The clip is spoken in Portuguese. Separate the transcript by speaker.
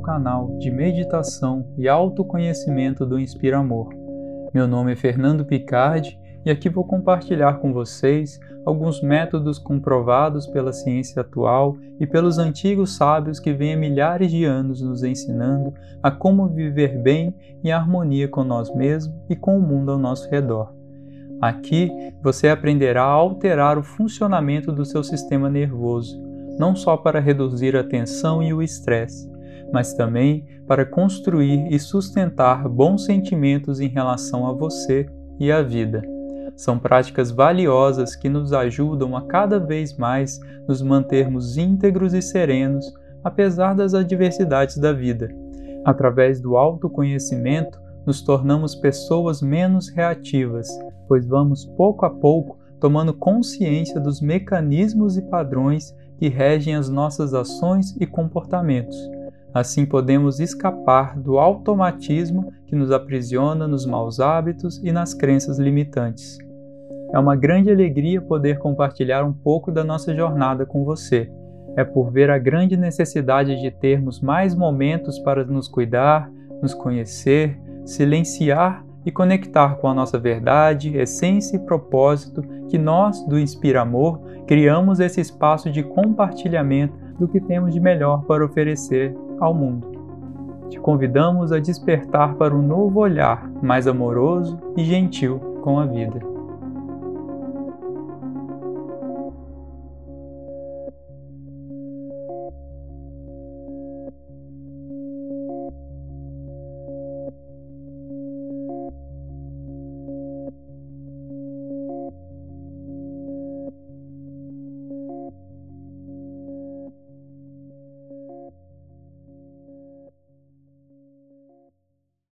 Speaker 1: canal de meditação e autoconhecimento do Inspira Amor. Meu nome é Fernando Picardi e aqui vou compartilhar com vocês alguns métodos comprovados pela ciência atual e pelos antigos sábios que vêm há milhares de anos nos ensinando a como viver bem em harmonia com nós mesmos e com o mundo ao nosso redor. Aqui você aprenderá a alterar o funcionamento do seu sistema nervoso, não só para reduzir a tensão e o estresse, mas também para construir e sustentar bons sentimentos em relação a você e à vida. São práticas valiosas que nos ajudam a cada vez mais nos mantermos íntegros e serenos, apesar das adversidades da vida. Através do autoconhecimento, nos tornamos pessoas menos reativas, pois vamos pouco a pouco tomando consciência dos mecanismos e padrões que regem as nossas ações e comportamentos. Assim podemos escapar do automatismo que nos aprisiona nos maus hábitos e nas crenças limitantes. É uma grande alegria poder compartilhar um pouco da nossa jornada com você. É por ver a grande necessidade de termos mais momentos para nos cuidar, nos conhecer, silenciar e conectar com a nossa verdade, essência e propósito que nós, do Inspira Amor, criamos esse espaço de compartilhamento do que temos de melhor para oferecer ao mundo. Te convidamos a despertar para um novo olhar mais amoroso e gentil com a vida.